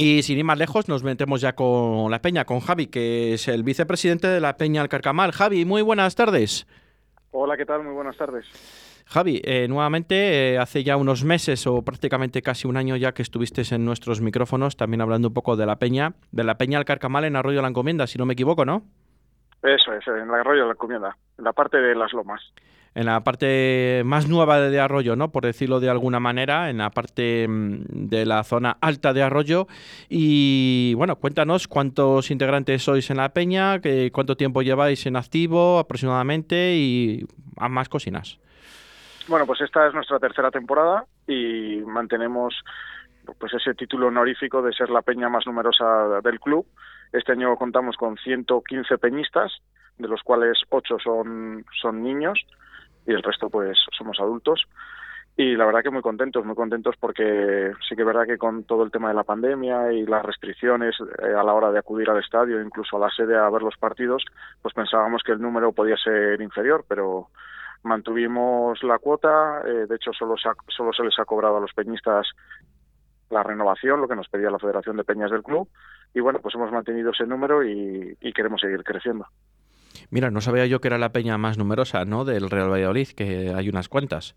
Y sin ir más lejos, nos metemos ya con la Peña, con Javi, que es el vicepresidente de la Peña Alcarcamal. Javi, muy buenas tardes. Hola, ¿qué tal? Muy buenas tardes. Javi, eh, nuevamente, eh, hace ya unos meses o prácticamente casi un año ya que estuviste en nuestros micrófonos, también hablando un poco de la Peña, de la Peña Alcarcamal en Arroyo de la Encomienda, si no me equivoco, ¿no? Eso es, en el Arroyo de la Encomienda, en la parte de las lomas en la parte más nueva de Arroyo, ¿no? Por decirlo de alguna manera, en la parte mm, de la zona alta de Arroyo. Y bueno, cuéntanos cuántos integrantes sois en la peña, cuánto tiempo lleváis en activo aproximadamente y a más cocinas. Bueno, pues esta es nuestra tercera temporada y mantenemos pues ese título honorífico de ser la peña más numerosa del club. Este año contamos con 115 peñistas, de los cuales 8 son, son niños y el resto pues somos adultos. Y la verdad que muy contentos, muy contentos porque sí que es verdad que con todo el tema de la pandemia y las restricciones eh, a la hora de acudir al estadio, incluso a la sede a ver los partidos, pues pensábamos que el número podía ser inferior, pero mantuvimos la cuota, eh, de hecho solo se, solo se les ha cobrado a los peñistas la renovación, lo que nos pedía la Federación de Peñas del club, y bueno, pues hemos mantenido ese número y queremos seguir creciendo. Mira, no sabía yo que era la peña más numerosa, ¿no? Del Real Valladolid, que hay unas cuantas.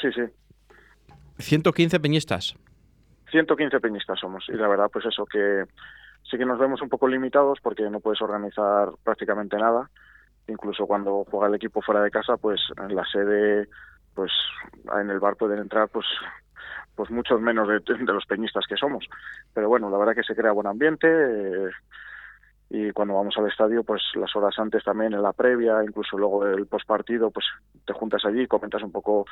Sí, sí. 115 peñistas. 115 peñistas somos. Y la verdad, pues eso, que sí que nos vemos un poco limitados porque no puedes organizar prácticamente nada. Incluso cuando juega el equipo fuera de casa, pues en la sede, pues en el bar pueden entrar, pues pues muchos menos de, los peñistas que somos. Pero bueno, la verdad que se crea buen ambiente. Eh, y cuando vamos al estadio, pues las horas antes también, en la previa, incluso luego el postpartido, pues te juntas allí, comentas un poco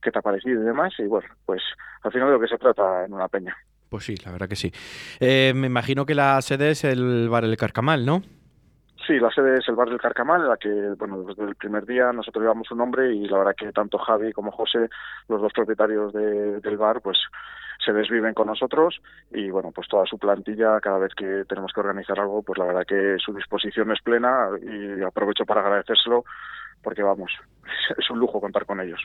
qué te ha parecido y demás, y bueno, pues al final de lo que se trata en una peña. Pues sí, la verdad que sí. Eh, me imagino que la sede es el Bar El Carcamal, ¿no? Sí, la sede es el Bar del Carcamal, en la que, bueno, desde el primer día nosotros llevamos su nombre y la verdad que tanto Javi como José, los dos propietarios del bar, pues se desviven con nosotros y bueno, pues toda su plantilla, cada vez que tenemos que organizar algo, pues la verdad que su disposición es plena y aprovecho para agradecérselo porque vamos, es un lujo contar con ellos.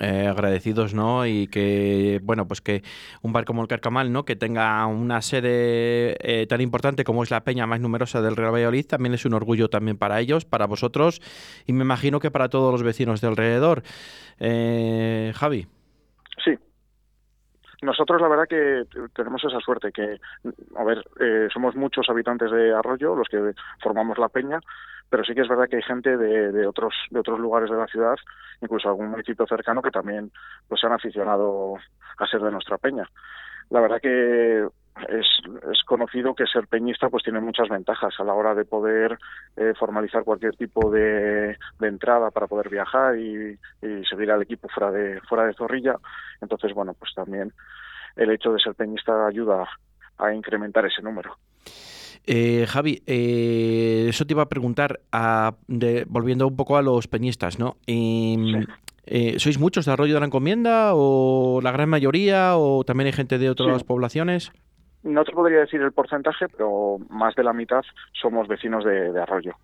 Eh, agradecidos, ¿no? Y que, bueno, pues que un bar como el Carcamal, ¿no? Que tenga una sede eh, tan importante como es la peña más numerosa del Real Valladolid, también es un orgullo también para ellos, para vosotros y me imagino que para todos los vecinos de alrededor. Eh, Javi. Nosotros la verdad que tenemos esa suerte que, a ver, eh, somos muchos habitantes de Arroyo los que formamos la peña, pero sí que es verdad que hay gente de, de otros de otros lugares de la ciudad, incluso algún municipio cercano que también pues se han aficionado a ser de nuestra peña. La verdad que es, es, conocido que ser peñista pues tiene muchas ventajas a la hora de poder eh, formalizar cualquier tipo de, de, entrada para poder viajar y, y, seguir al equipo fuera de fuera de Zorrilla entonces bueno pues también el hecho de ser peñista ayuda a incrementar ese número eh, Javi, eh, eso te iba a preguntar, a, de, volviendo un poco a los peñistas, ¿no? sí. Eh, ¿Sois muchos de Arroyo de la Encomienda o la gran mayoría o también hay gente de otras sí. poblaciones? No te podría decir el porcentaje, pero más de la mitad somos vecinos de, Arroyo.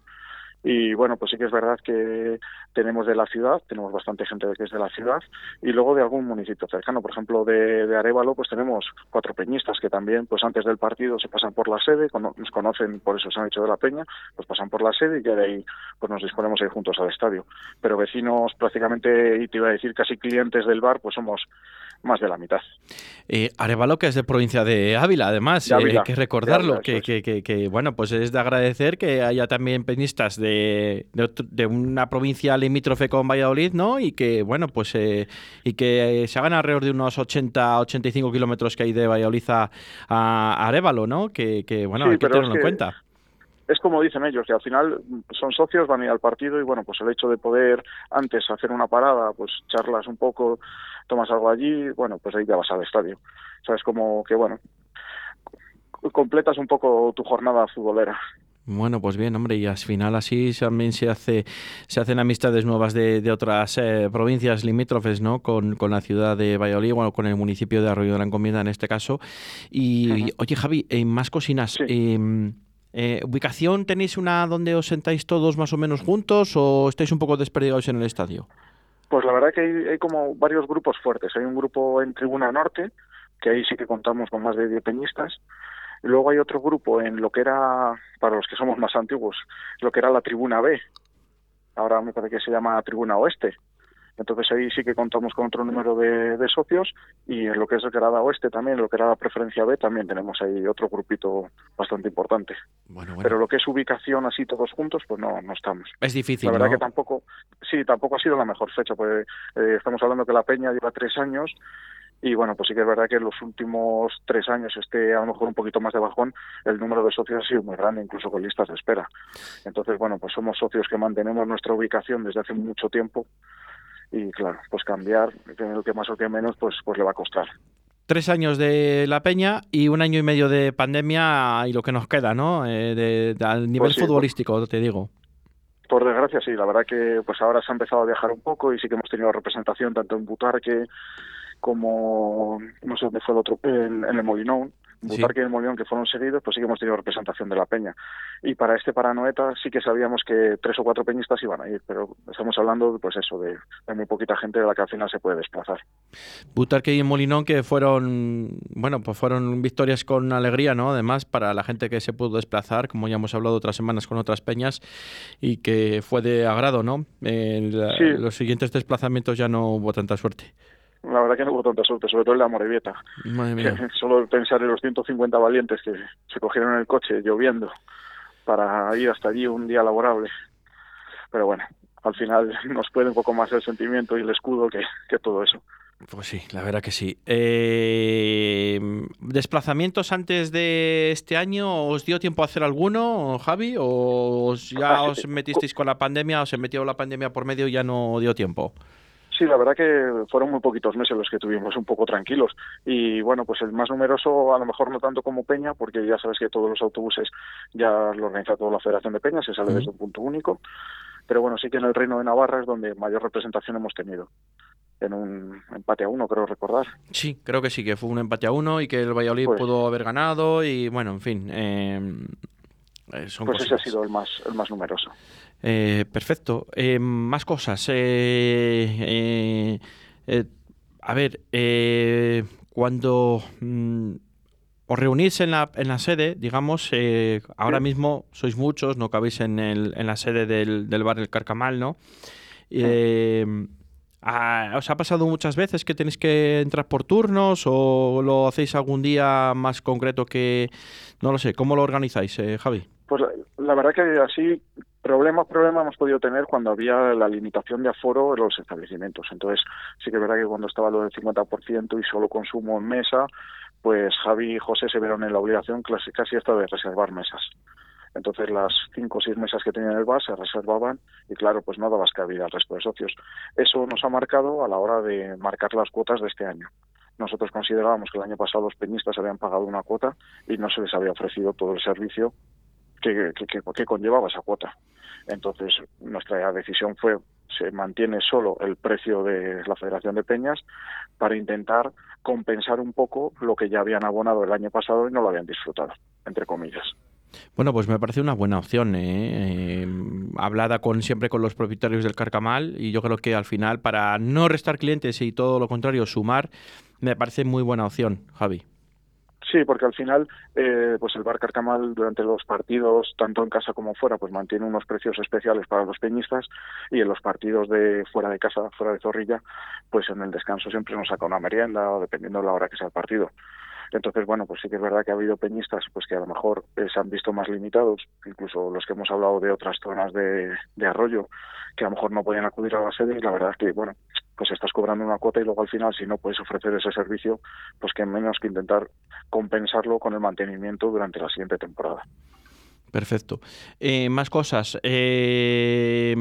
Y bueno, pues sí que es verdad que tenemos de la ciudad, tenemos bastante gente que es de la ciudad, y luego de algún municipio cercano, por ejemplo de, de Arevalo, pues tenemos cuatro peñistas que también, pues antes del partido se pasan por la sede, nos conocen, por eso se han hecho de la peña, pues pasan por la sede y ya de ahí pues nos disponemos a ir juntos al estadio. Pero vecinos prácticamente, y te iba a decir casi clientes del bar, pues somos más de la mitad. Eh, Arevalo, que es de provincia de Ávila, además, de Ávila, eh, hay que recordarlo, Ávila, que, que, que, que, bueno, pues es de agradecer que haya también peñistas de, de, de, una provincia limítrofe con Valladolid, ¿no? Y que, bueno, pues, eh, y que se hagan alrededor de unos 80, 85 kilómetros que hay de Valladolid a, a Arevalo, ¿no? Que, bueno, sí, hay que tenerlo en cuenta es como dicen ellos, que al final son socios, van a ir al partido y bueno, pues el hecho de poder antes hacer una parada, pues charlas un poco, tomas algo allí, bueno, pues ahí ya vas al estadio. Sabes como que bueno, completas un poco tu jornada futbolera. Bueno, pues bien, hombre, y al final así también se hace se hacen amistades nuevas de, de otras eh, provincias limítrofes, ¿no? Con, con, la ciudad de Valladolid, bueno, con el municipio de Arroyo de la Encomienda en este caso. Y, uh -huh. oye, Javi, en más cocinas. Sí. Eh, eh, ¿Ubicación tenéis una donde os sentáis todos más o menos juntos o estáis un poco desperdigados en el estadio? Pues la verdad que hay, hay, como varios grupos fuertes. Hay un grupo en Tribuna Norte, que ahí sí que contamos con más de 10 peñistas. Luego hay otro grupo en lo que era, para los que somos más antiguos, lo que era la Tribuna B. Ahora me parece que se llama Tribuna Oeste, entonces ahí sí que contamos con otro número de, socios y en lo que es el grada oeste también, lo que era la preferencia B, también tenemos ahí otro grupito bastante importante. Pero lo que es ubicación así todos juntos, pues no, no estamos. Es difícil. La verdad que tampoco, sí, tampoco ha sido la mejor fecha, pues estamos hablando que la Peña lleva tres años y bueno, pues sí que es verdad que en los últimos tres años esté a lo mejor un poquito más de bajón, el número de socios ha sido muy grande, incluso con listas de espera. Entonces, bueno, pues somos socios que mantenemos nuestra ubicación desde hace mucho tiempo y claro, pues cambiar, el que más o que menos, pues, pues le va a costar. Tres años de la peña y un año y medio de pandemia y lo que nos queda, ¿no? Eh, de, al nivel pues futbolístico, te digo. Por desgracia, sí. La verdad que pues ahora se ha empezado a viajar un poco y sí que hemos tenido representación tanto en Butarque como, no sé dónde fue el otro, en, en el Molinón Butarque y el Molión, que fueron seguidos, pues sí que hemos tenido representación de la peña. Y para este Paranoeta sí que sabíamos que tres o cuatro peñistas iban a ir, pero estamos hablando, pues eso, de, muy poquita gente de la que al final se puede desplazar. Butarque y el Molinón que fueron, bueno, pues fueron victorias con alegría, ¿no? Además, para la gente que se pudo desplazar, como ya hemos hablado otras semanas con otras peñas, y que fue de agrado, ¿no? En Los siguientes desplazamientos ya no hubo tanta suerte. La verdad que no hubo tanta suerte, sobre todo en la Morevieta. Solo pensar en los 150 valientes que se cogieron en el coche lloviendo para ir hasta allí un día laborable. Pero bueno, al final nos puede un poco más el sentimiento y el escudo que, todo eso. Pues sí, la verdad que sí. Eh, ¿Desplazamientos antes de este año? ¿Os dio tiempo a hacer alguno, Javi? ¿O ya os metisteis con la pandemia? ¿O se metió la pandemia por medio y ya no dio tiempo? Sí, la verdad que fueron muy poquitos meses los que tuvimos un poco tranquilos. Y bueno, pues el más numeroso, a lo mejor no tanto como Peña, porque ya sabes que todos los autobuses ya lo organiza toda la Federación de Peña, se sale desde un punto único. Pero bueno, sí que en el Reino de Navarra es donde mayor representación hemos tenido en un empate a uno, creo recordar. Sí, creo que sí, que fue un empate a uno y que el Valladolid pues pudo haber ganado y bueno, en fin. Eh, pues ese ha sido el más, el más numeroso. Eh, perfecto. Eh, más cosas. Eh, a ver, cuando mm, os reunís en la, en la sede, digamos, ahora mismo sois muchos, no cabéis en, el, en la sede del, del bar El Carcamal, ¿no? ¿Os ha pasado muchas veces que tenéis que entrar por turnos o lo hacéis algún día más concreto que... No lo sé, ¿cómo lo organizáis, Javi? Pues la, verdad que así problemas problemas hemos podido tener cuando había la limitación de aforo en los establecimientos. Entonces sí que es verdad que cuando estaba lo del 50% y solo consumo en mesa, pues Javi y José se vieron en la obligación casi, casi hasta de reservar mesas. Entonces las cinco o seis mesas que tenían el bar se reservaban y claro, pues no dabas cabida al resto de socios. Eso nos ha marcado a la hora de marcar las cuotas de este año. Nosotros considerábamos que el año pasado los peñistas habían pagado una cuota y no se les había ofrecido todo el servicio que, conllevaba esa cuota. Entonces, nuestra decisión fue se mantiene solo el precio de la Federación de Peñas para intentar compensar un poco lo que ya habían abonado el año pasado y no lo habían disfrutado, entre comillas. Bueno, pues me parece una buena opción, ¿eh? Eh, hablada con siempre con los propietarios del Carcamal y yo creo que al final para no restar clientes y todo lo contrario sumar, me parece muy buena opción, Javi. Sí, porque al final, eh, pues el Bar Carcamal durante los partidos, tanto en casa como fuera, pues mantiene unos precios especiales para los peñistas y en los partidos de fuera de casa, fuera de Zorrilla, pues en el descanso siempre nos saca una merienda, dependiendo de la hora que sea el partido. Entonces, bueno, pues sí que es verdad que ha habido peñistas pues que a lo mejor eh, se han visto más limitados, incluso los que hemos hablado de otras zonas de, de arroyo, que a lo mejor no podían acudir a la sede y la verdad es que, bueno, pues estás cobrando una cuota y luego al final si no puedes ofrecer ese servicio, pues que menos que intentar compensarlo con el mantenimiento durante la siguiente temporada. Perfecto. Eh, más cosas. Eh,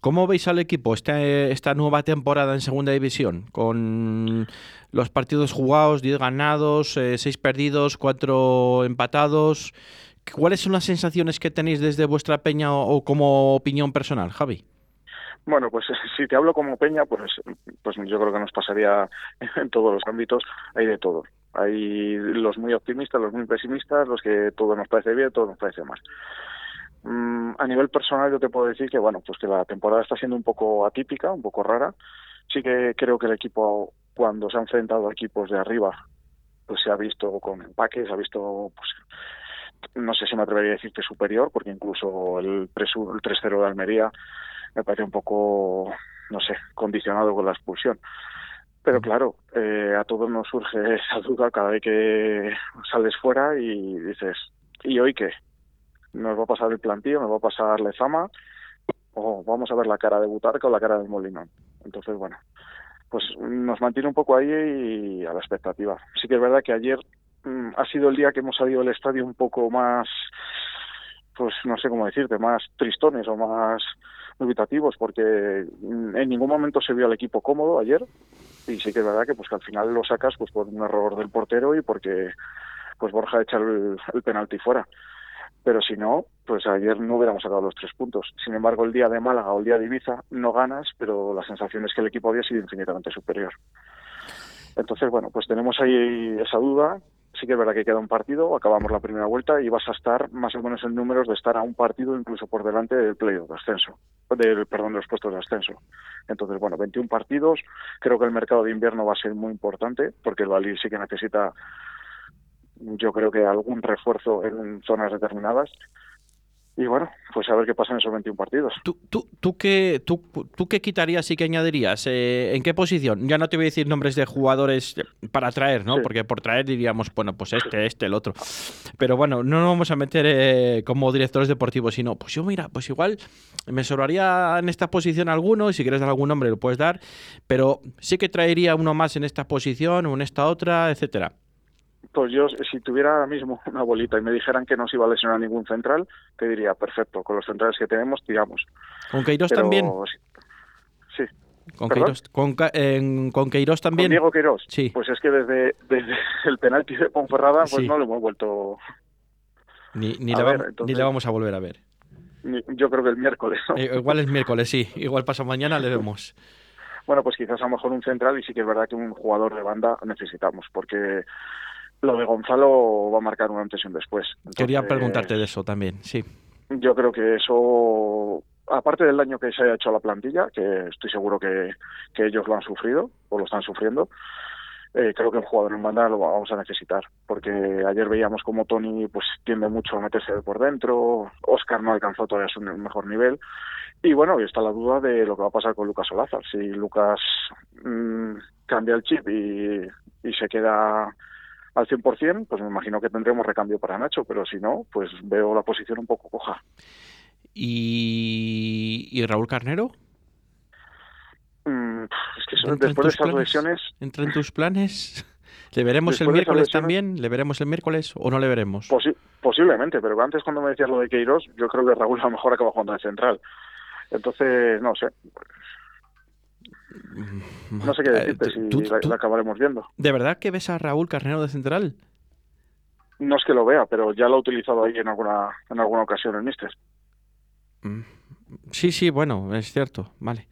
¿Cómo veis al equipo este, esta nueva temporada en Segunda División? Con los partidos jugados, 10 ganados, 6 eh, perdidos, 4 empatados. ¿Cuáles son las sensaciones que tenéis desde vuestra peña o como opinión personal, Javi? Bueno, pues si te hablo como Peña, pues, pues yo creo que nos pasaría en todos los ámbitos, hay de todo. Hay los muy optimistas, los muy pesimistas, los que todo nos parece bien, todo nos parece mal. Mm, a nivel personal yo te puedo decir que bueno, pues que la temporada está siendo un poco atípica, un poco rara. Sí que creo que el equipo cuando se ha enfrentado a equipos de arriba pues se ha visto con empaques, se ha visto, pues, no sé si me atrevería a decir que superior, porque incluso el, el 3-0 de Almería me parece un poco, no sé, condicionado con la expulsión. Pero claro, eh, a todos nos surge esa duda cada vez que sales fuera y dices, ¿y hoy qué? ¿Nos va a pasar el plantío? ¿Nos va a pasar la Lezama? ¿O vamos a ver la cara de Butarca o la cara del Molinón? Entonces, bueno, pues nos mantiene un poco ahí y a la expectativa. Sí que es verdad que ayer mm, ha sido el día que hemos salido del estadio un poco más, pues no sé cómo decirte, más tristones o más dubitativos, porque mm, en ningún momento se vio al equipo cómodo ayer y sí que es verdad que pues que al final lo sacas pues por un error del portero y porque pues Borja echa el, el penalti fuera pero si no, pues ayer no hubiéramos sacado los tres puntos. Sin embargo, el día de Málaga o el día de Ibiza no ganas, pero la sensación es que el equipo había sido infinitamente superior. Entonces, bueno, pues tenemos ahí esa duda. Sí que es verdad que queda un partido, acabamos la primera vuelta y vas a estar más o menos en números de estar a un partido incluso por delante del playoff de ascenso, del, perdón, de los puestos de ascenso. Entonces, bueno, 21 partidos. Creo que el mercado de invierno va a ser muy importante porque el Valil sí que necesita yo creo que algún refuerzo en zonas determinadas. Y bueno, pues a ver qué pasa en esos 21 partidos. ¿Tú, tú, tú, qué, tú, tú qué quitarías y qué añadirías? Eh, ¿En qué posición? Ya no te voy a decir nombres de jugadores para traer, ¿no? Porque por traer diríamos, bueno, pues este, este, el otro. Pero bueno, no nos vamos a meter eh, como directores deportivos, sino, pues yo mira, pues igual me sobraría en esta posición alguno, y si quieres dar algún nombre lo puedes dar, pero sí que traería uno más en esta posición o en esta otra, etcétera. Pues yo, si tuviera ahora mismo una bolita y me dijeran que no se iba a lesionar ningún central, te diría, perfecto, con los centrales que tenemos, tiramos. ¿Con Queiroz también? Sí. ¿Con Queiroz, con, ¿Con Queiroz, también? ¿Con Diego Queiroz? Sí. Pues es que desde, desde el penalti de Ponferrada, pues no lo hemos vuelto... Ni, ni, le ni, le vamos a volver a ver. Yo creo que el miércoles. Eh, igual es miércoles, sí. Igual pasa mañana le vemos. Bueno, pues quizás a lo mejor un central y sí que es verdad que un jugador de banda necesitamos, porque lo de Gonzalo va a marcar un antes y un después. Quería preguntarte de eso también, sí. Yo creo que eso, aparte del daño que se haya hecho a la plantilla, que estoy seguro que, que ellos lo han sufrido o lo están sufriendo, eh, creo que el jugador en banda lo vamos a necesitar, porque ayer veíamos como Tony pues tiende mucho a meterse por dentro, Oscar no alcanzó todavía su mejor nivel, y bueno, y está la duda de lo que va a pasar con Lucas Olazar, si Lucas mmm, cambia el chip y, y se queda al 100%, pues me imagino que tendremos recambio para Nacho, pero si no, pues veo la posición un poco coja. ¿Y, ¿Y Raúl Carnero? Mm, es que después de esas lesiones... ¿Entra en tus planes? ¿Le veremos el miércoles también? ¿Le veremos el miércoles o no le veremos? posiblemente, pero antes cuando me decías lo de Queiroz, yo creo que Raúl a lo mejor acaba jugando de central. Entonces, no sé. No sé qué decirte eh, si la, acabaremos viendo. ¿De verdad que ves a Raúl Carnero de central? No es que lo vea, pero ya lo he utilizado ahí en alguna, en alguna ocasión el Mister. Mm, sí, sí, bueno, es cierto, vale.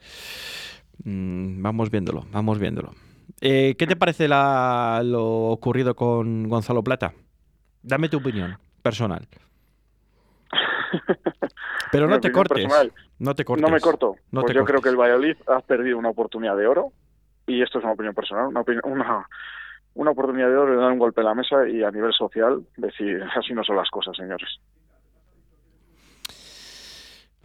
Mm, vamos viéndolo, vamos viéndolo. Eh, ¿Qué te parece la, lo ocurrido con Gonzalo Plata? Dame tu opinión personal. Pero no te cortes. No te cortes. No me corto. pues yo creo que el Valladolid ha perdido una oportunidad de oro y esto es una opinión personal, una, una, una oportunidad de oro de dar un golpe a la mesa y a nivel social decir así no son las cosas, señores.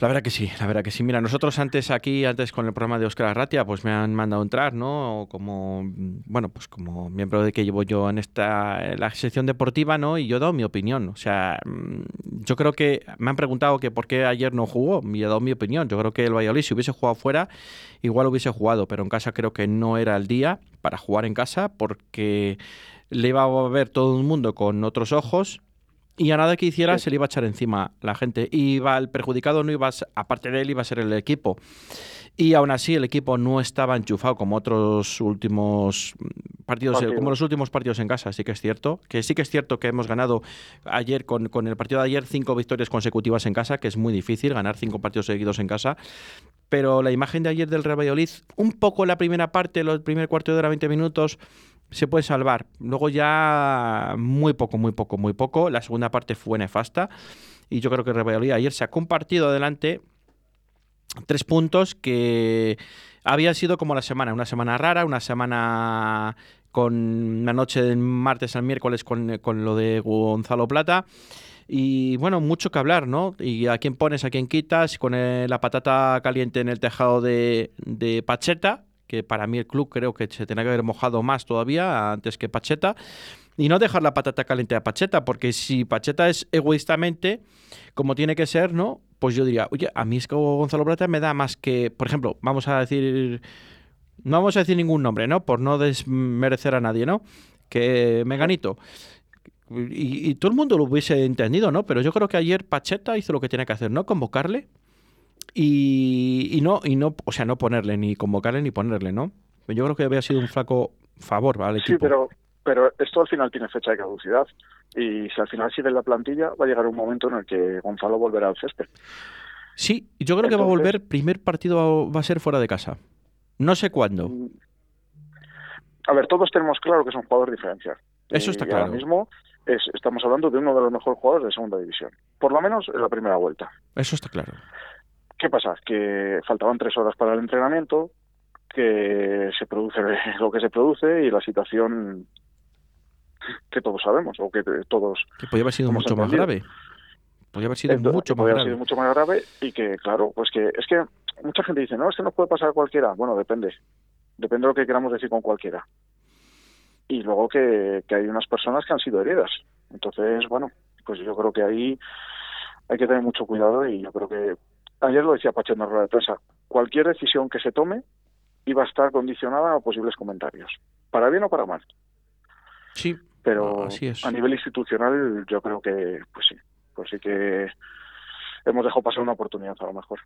La verdad que sí, la verdad que sí. Mira, nosotros antes aquí, antes con el programa de Oscar Arratia, pues me han mandado entrar, ¿no? Como, bueno, pues como miembro de que llevo yo en esta la sección deportiva, ¿no? Y yo he dado mi opinión. O sea, mm, yo creo que me han preguntado que por qué ayer no jugó y he dado mi opinión. Yo creo que el Valladolid, si hubiese jugado fuera, igual hubiese jugado, pero en casa creo que no era el día para jugar en casa porque le iba a ver todo el mundo con otros ojos y a nada que hiciera se le iba a echar encima la gente. Iba, el perjudicado no iba a, aparte de él, iba a ser el equipo. Y aún así el equipo no estaba enchufado como otros últimos partidos, como los últimos partidos en casa, sí que es cierto. Que sí que es cierto que hemos ganado ayer, con, con el partido de ayer, cinco victorias consecutivas en casa, que es muy difícil ganar cinco partidos seguidos en casa. Pero la imagen de ayer del Real Valladolid, un poco la primera parte, los primer cuarto de hora, 20 minutos, se puede salvar. Luego ya muy poco, muy poco, muy poco. La segunda parte fue nefasta. Y yo creo que Real ayer se ha compartido adelante tres puntos que había sido como la semana. Una semana rara, una semana con la noche del martes al miércoles con, con lo de Gonzalo Plata. Y bueno, mucho que hablar, ¿no? Y a quién pones, a quién quitas, con la patata caliente en el tejado de, de Pacheta, que para mí el club creo que se tenía que haber mojado más todavía antes que Pacheta. Y no dejar la patata caliente a Pacheta, porque si Pacheta es egoístamente, como tiene que ser, ¿no? Pues yo diría, oye, a mí es que Gonzalo Plata me da más que, por ejemplo, vamos a decir, no vamos a decir ningún nombre, ¿no? Por no desmerecer a nadie, ¿no? Que Meganito y, todo el mundo lo hubiese entendido, ¿no? Pero yo creo que ayer Pacheta hizo lo que tenía que hacer, ¿no? Convocarle y, no, y no, o sea, no ponerle, ni convocarle ni ponerle, ¿no? Yo creo que había sido un flaco favor ¿vale? Sí, pero, pero esto al final tiene fecha de caducidad. Y si al final sigue la plantilla, va a llegar un momento en el que Gonzalo volverá al césped. Sí, yo creo que va a volver, primer partido va a ser fuera de casa. No sé cuándo. Mm. A ver, todos tenemos claro que es un jugador diferencial. Eso está claro. Ahora mismo estamos hablando de uno de los mejores jugadores de segunda división, por lo menos en la primera vuelta. Eso está claro. ¿Qué pasa? Que faltaban tres horas para el entrenamiento, que se produce lo que se produce y la situación que todos sabemos o que todos que podría haber sido mucho más grave. Podría haber sido mucho más grave. sido mucho más grave y que claro pues que es que mucha gente dice no este no puede pasar a cualquiera. Bueno depende. Depende de lo que queramos decir con cualquiera. Y luego que, hay unas personas que han sido heridas. Entonces, bueno, pues yo creo que ahí hay que tener mucho cuidado y yo creo que ayer lo decía Pacheco en la rueda de prensa, cualquier decisión que se tome iba a estar condicionada a posibles comentarios, para bien o para mal. Sí, pero a nivel institucional yo creo que pues sí, pues sí que hemos dejado pasar una oportunidad a lo mejor.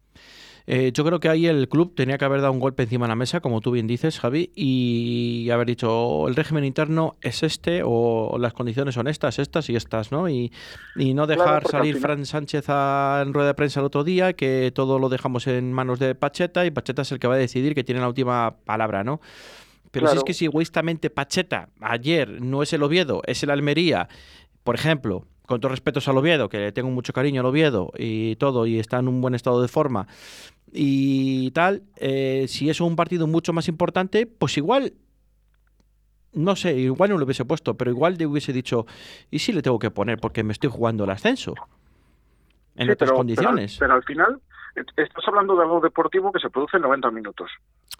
Eh, yo creo que ahí el club tenía que haber dado un golpe encima de la mesa, como tú bien dices, Javi, y haber dicho el régimen interno es este o las condiciones son estas, estas y estas, ¿no? Y, no dejar salir Fran Sánchez a, en rueda de prensa el otro día, que todo lo dejamos en manos de Pacheta y Pacheta es el que va a decidir que tiene la última palabra, ¿no? Pero si es que si egoístamente Pacheta ayer no es el Oviedo, es el Almería, por ejemplo, con todo respeto al Oviedo, que le tengo mucho cariño al Oviedo y todo, y está en un buen estado de forma y tal, eh, si es un partido mucho más importante, pues igual, no sé, igual no lo hubiese puesto, pero igual le hubiese dicho, ¿y si le tengo que poner? Porque me estoy jugando el ascenso. En otras condiciones. Pero, al final, estás hablando de algo deportivo que se produce en 90 minutos.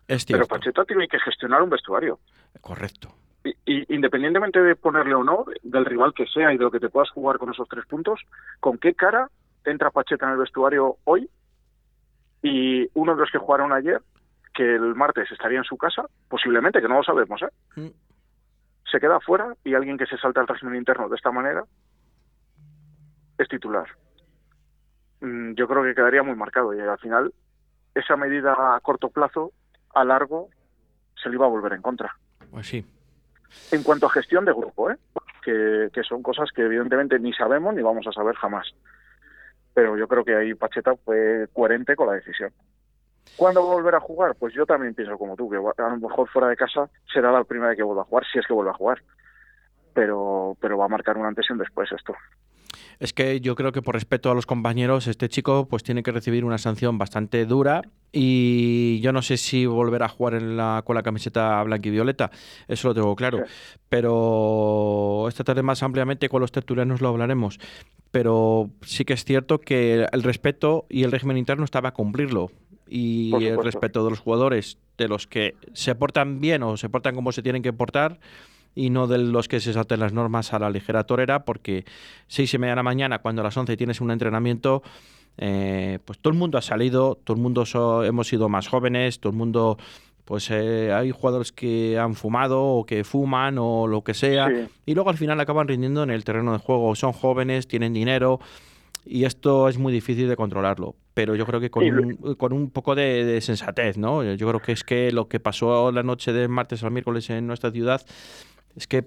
Es Pero Pacheta tiene que gestionar un vestuario. Correcto independientemente de ponerle o no, del rival que sea y de lo que te puedas jugar con esos tres puntos, ¿con qué cara entra Pacheta en el vestuario hoy? Y uno de los que jugaron ayer, que el martes estaría en su casa, posiblemente, que no lo sabemos, ¿eh? Mm. Se queda fuera y alguien que se salta al régimen interno de esta manera es titular. Mm, yo creo que quedaría muy marcado y al final esa medida a corto plazo, a largo, se le iba a volver en contra. Pues sí. En cuanto a gestión de grupo, ¿eh? que, son cosas que evidentemente ni sabemos ni vamos a saber jamás. Pero yo creo que ahí Pacheta fue coherente con la decisión. ¿Cuándo va a volver a jugar? Pues yo también pienso como tú, que a lo mejor fuera de casa será la primera vez que vuelva a jugar, si es que vuelve a jugar. Pero, pero va a marcar un antes y un después esto es que yo creo que por respeto a los compañeros, este chico pues tiene que recibir una sanción bastante dura y yo no sé si volverá a jugar en la, con la camiseta blanca y violeta, eso lo tengo claro. Pero esta tarde más ampliamente con los tertulianos lo hablaremos. Pero sí que es cierto que el respeto y el régimen interno estaba a cumplirlo. Y el respeto de los jugadores, de los que se portan bien o se portan como se tienen que portar, y no de los que se salten las normas a la ligera torera, porque seis y media de la mañana, cuando a las 11 tienes un entrenamiento, eh, pues todo el mundo ha salido, todo el mundo hemos sido más jóvenes, todo el mundo, pues eh, hay jugadores que han fumado o que fuman o lo que sea, y luego al final acaban rindiendo en el terreno de juego. Son jóvenes, tienen dinero. Y esto es muy difícil de controlarlo, pero yo creo que con, un, con un poco de, de, sensatez, ¿no? Yo creo que es que lo que pasó la noche del martes al miércoles en nuestra ciudad es que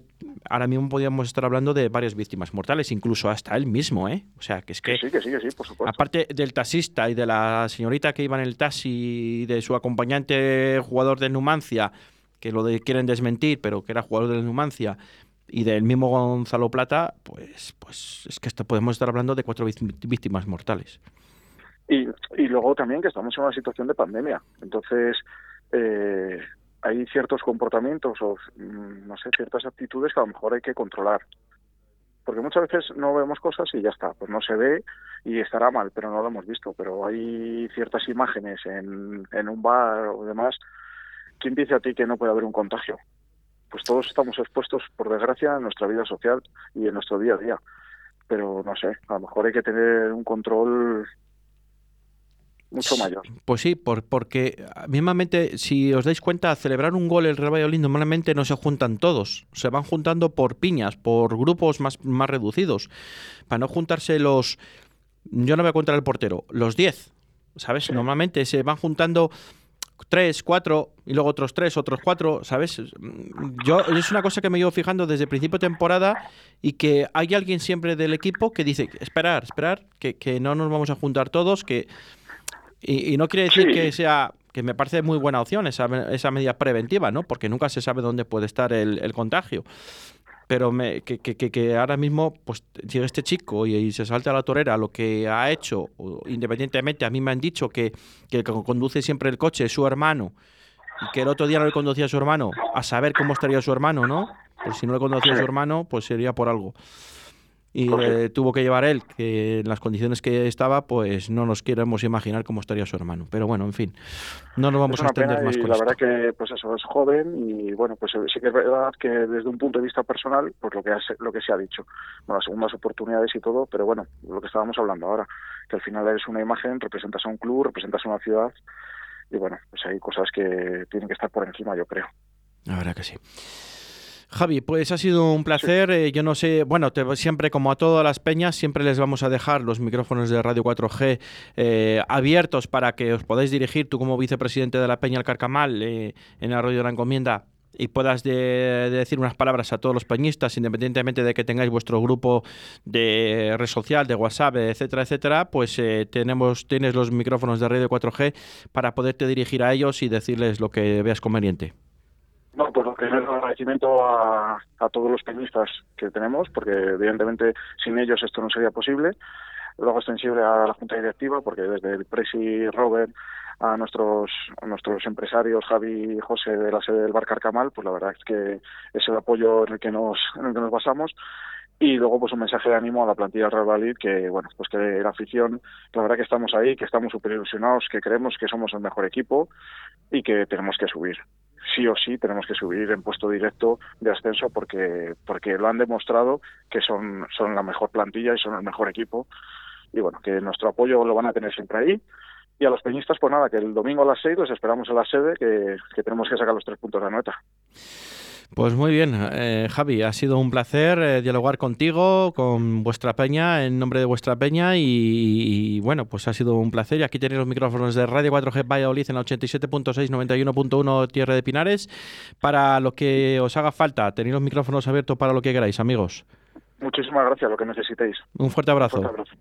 ahora mismo podríamos estar hablando de varias víctimas mortales, incluso hasta él mismo, ¿eh? O sea, que es que... Sí, que sí, que sí, por supuesto. Aparte del taxista y de la señorita que iba en el taxi y de su acompañante jugador de Numancia, que lo quieren desmentir, pero que era jugador de Numancia, y del mismo Gonzalo Plata, pues, pues es que podemos estar hablando de cuatro víctimas mortales. Y, y luego también que estamos en una situación de pandemia. Entonces, eh, hay ciertos comportamientos o, mm, no sé, ciertas actitudes que a lo mejor hay que controlar. Porque muchas veces no vemos cosas y ya está, pues no se ve y estará mal, pero no lo hemos visto. Pero hay ciertas imágenes en, en un bar o demás. ¿Quién dice a ti que no puede haber un contagio? Pues todos estamos expuestos, por desgracia, en nuestra vida social y en nuestro día a día. Pero no sé, a lo mejor hay que tener un control mucho mayor. Pues sí, por, porque mismamente, si os dais cuenta, celebrar un gol el Real Valladolid normalmente no se juntan todos, se van juntando por piñas, por grupos más, más reducidos, para no juntarse los, yo no voy a contar el portero, los 10, ¿sabes? Normalmente se van juntando tres, cuatro, y luego otros tres, otros cuatro, ¿sabes? Yo es una cosa que me llevo fijando desde el principio de temporada y que hay alguien siempre del equipo que dice, esperar, esperar, que, que no nos vamos a juntar todos, que y, no quiere decir que sea que me parece muy buena opción esa, esa medida preventiva, ¿no? Porque nunca se sabe dónde puede estar el, contagio. Pero me, que, que, que, ahora mismo, pues llega este chico y, se salta a la torera lo que ha hecho, independientemente, a mí me han dicho que, que conduce siempre el coche es su hermano y que el otro día no le conducía a su hermano, a saber cómo estaría su hermano, ¿no? Pues si no le conducía a su hermano, pues sería por algo y eh, tuvo que llevar él, que en las condiciones que estaba, pues no nos queremos imaginar cómo estaría su hermano. Pero bueno, en fin, no nos vamos a extender más con La verdad que, pues eso, es joven y bueno, pues sí que es verdad que desde un punto de vista personal, pues lo que, lo que se ha dicho, bueno, las segundas oportunidades y todo, pero bueno, lo que estábamos hablando ahora, que al final eres una imagen, representas a un club, representas a una ciudad y bueno, pues hay cosas que tienen que estar por encima, yo creo. La verdad que sí. Javi, pues ha sido un placer. Eh, yo no sé, bueno, siempre como a todas las peñas, siempre les vamos a dejar los micrófonos de Radio 4G eh, abiertos para que os podáis dirigir, tú como vicepresidente de la Peña El Carcamal, eh, en Radio de la Encomienda, y puedas decir unas palabras a todos los peñistas, independientemente de que tengáis vuestro grupo de red social, de WhatsApp, etcétera, etcétera, pues tenemos, tienes los micrófonos de Radio 4G para poderte dirigir a ellos y decirles lo que veas conveniente. No, pues lo primero agradecimiento a, todos los peñistas que tenemos, porque evidentemente sin ellos esto no sería posible. Luego extensible a la Junta Directiva, porque desde el Presi Robert a nuestros a nuestros empresarios Javi y José de la sede del Bar Carcamal, pues la verdad es que es el apoyo en el que nos en el que nos basamos y luego pues un mensaje de ánimo a la plantilla Real Valladolid que bueno pues que la afición la verdad que estamos ahí que estamos súper ilusionados que creemos que somos el mejor equipo y que tenemos que subir sí o sí tenemos que subir en puesto directo de ascenso porque porque lo han demostrado que son son la mejor plantilla y son el mejor equipo. Y bueno que nuestro apoyo lo van a tener siempre ahí. Y a los peñistas pues nada que el domingo a las seis los esperamos en la sede que, que tenemos que sacar los tres puntos de nota pues muy bien, eh, Javi, ha sido un placer eh, dialogar contigo, con vuestra peña, en nombre de vuestra peña y, bueno, pues ha sido un placer. Y aquí tenéis los micrófonos de Radio 4G Valladolid en la 87.6, 91.1 Tierra de Pinares. Para lo que os haga falta, tenéis los micrófonos abiertos para lo que queráis, amigos. Muchísimas gracias, lo que necesitéis. Un fuerte abrazo.